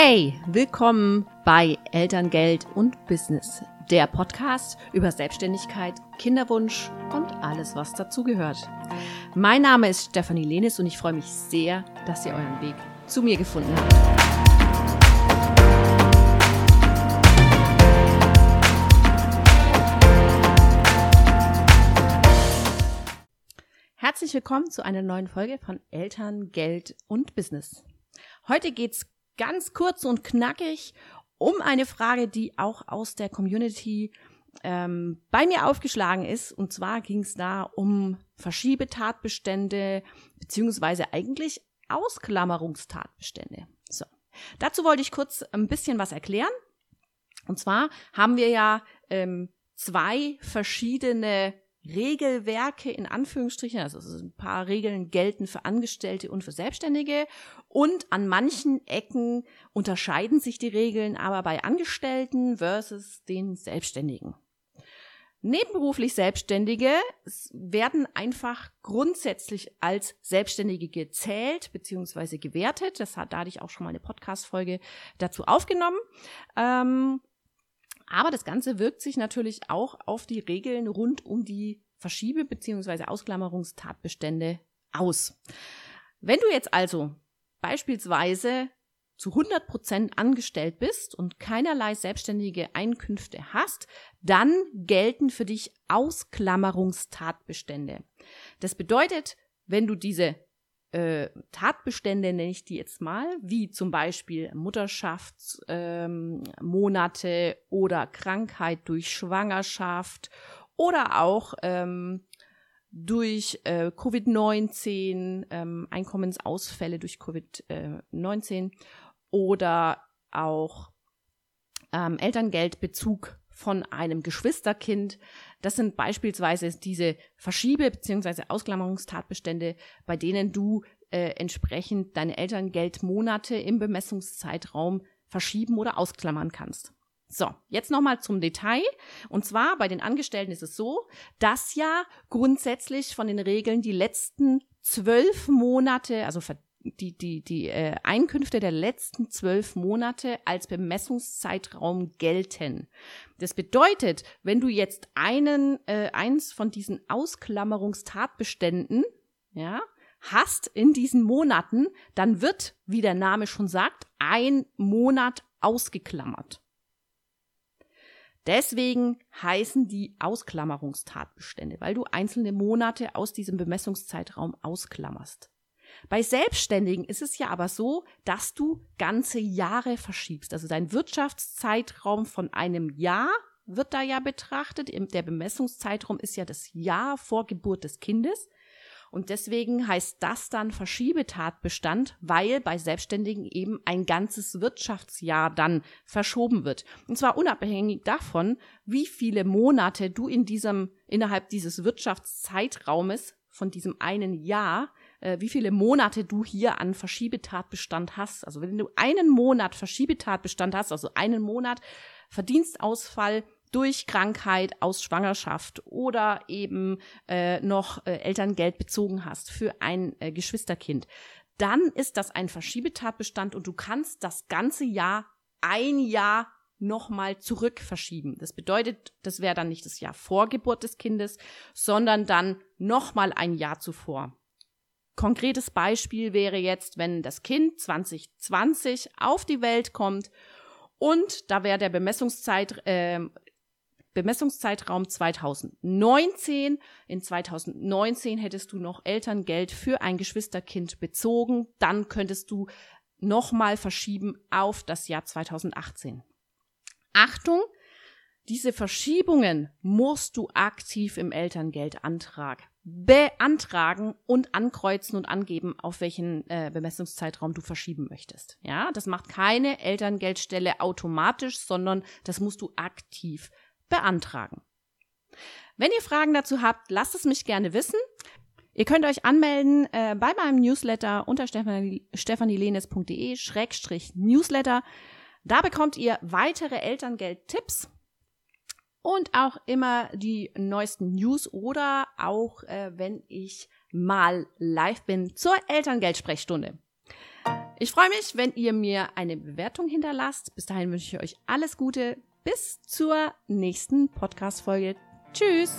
Hey, willkommen bei Elterngeld und Business, der Podcast über Selbstständigkeit, Kinderwunsch und alles, was dazugehört. Mein Name ist Stefanie Lenis und ich freue mich sehr, dass ihr euren Weg zu mir gefunden habt. Herzlich willkommen zu einer neuen Folge von Eltern, Geld und Business. Heute geht's ganz kurz und knackig um eine Frage, die auch aus der Community ähm, bei mir aufgeschlagen ist. Und zwar ging es da um Verschiebetatbestände beziehungsweise eigentlich Ausklammerungstatbestände. So, dazu wollte ich kurz ein bisschen was erklären. Und zwar haben wir ja ähm, zwei verschiedene Regelwerke in Anführungsstrichen, also ein paar Regeln gelten für Angestellte und für Selbstständige und an manchen Ecken unterscheiden sich die Regeln aber bei Angestellten versus den Selbstständigen. Nebenberuflich Selbstständige werden einfach grundsätzlich als Selbstständige gezählt bzw. gewertet. Das hat, da hatte ich auch schon mal eine Podcast-Folge dazu aufgenommen. Ähm, aber das Ganze wirkt sich natürlich auch auf die Regeln rund um die Verschiebe- bzw. Ausklammerungstatbestände aus. Wenn du jetzt also beispielsweise zu 100 Prozent angestellt bist und keinerlei selbstständige Einkünfte hast, dann gelten für dich Ausklammerungstatbestände. Das bedeutet, wenn du diese äh, Tatbestände nenne ich die jetzt mal, wie zum Beispiel Mutterschaftsmonate ähm, oder Krankheit durch Schwangerschaft oder auch ähm, durch äh, Covid-19, ähm, Einkommensausfälle durch Covid-19 oder auch ähm, Elterngeldbezug von einem Geschwisterkind. Das sind beispielsweise diese Verschiebe- bzw. Ausklammerungstatbestände, bei denen du äh, entsprechend deine Elterngeldmonate im Bemessungszeitraum verschieben oder ausklammern kannst. So, jetzt nochmal zum Detail. Und zwar bei den Angestellten ist es so, dass ja grundsätzlich von den Regeln die letzten zwölf Monate, also die, die, die äh, Einkünfte der letzten zwölf Monate als Bemessungszeitraum gelten. Das bedeutet, wenn du jetzt einen, äh, eins von diesen Ausklammerungstatbeständen, ja, hast in diesen Monaten, dann wird, wie der Name schon sagt, ein Monat ausgeklammert. Deswegen heißen die Ausklammerungstatbestände, weil du einzelne Monate aus diesem Bemessungszeitraum ausklammerst. Bei Selbstständigen ist es ja aber so, dass du ganze Jahre verschiebst. Also dein Wirtschaftszeitraum von einem Jahr wird da ja betrachtet. Der Bemessungszeitraum ist ja das Jahr vor Geburt des Kindes. Und deswegen heißt das dann Verschiebetatbestand, weil bei Selbstständigen eben ein ganzes Wirtschaftsjahr dann verschoben wird. Und zwar unabhängig davon, wie viele Monate du in diesem, innerhalb dieses Wirtschaftszeitraumes von diesem einen Jahr, äh, wie viele Monate du hier an Verschiebetatbestand hast. Also wenn du einen Monat Verschiebetatbestand hast, also einen Monat Verdienstausfall, durch Krankheit aus Schwangerschaft oder eben äh, noch äh, Elterngeld bezogen hast für ein äh, Geschwisterkind, dann ist das ein Verschiebetatbestand und du kannst das ganze Jahr ein Jahr nochmal zurück verschieben. Das bedeutet, das wäre dann nicht das Jahr vor Geburt des Kindes, sondern dann nochmal ein Jahr zuvor. Konkretes Beispiel wäre jetzt, wenn das Kind 2020 auf die Welt kommt und da wäre der Bemessungszeit, äh, Bemessungszeitraum 2019. In 2019 hättest du noch Elterngeld für ein Geschwisterkind bezogen. Dann könntest du nochmal verschieben auf das Jahr 2018. Achtung! Diese Verschiebungen musst du aktiv im Elterngeldantrag beantragen und ankreuzen und angeben, auf welchen äh, Bemessungszeitraum du verschieben möchtest. Ja, das macht keine Elterngeldstelle automatisch, sondern das musst du aktiv beantragen. Wenn ihr Fragen dazu habt, lasst es mich gerne wissen. Ihr könnt euch anmelden äh, bei meinem Newsletter unter stephanielenes.de-newsletter. Da bekommt ihr weitere Elterngeld-Tipps und auch immer die neuesten News oder auch, äh, wenn ich mal live bin zur Elterngeldsprechstunde. Ich freue mich, wenn ihr mir eine Bewertung hinterlasst. Bis dahin wünsche ich euch alles Gute. Bis zur nächsten Podcast-Folge. Tschüss!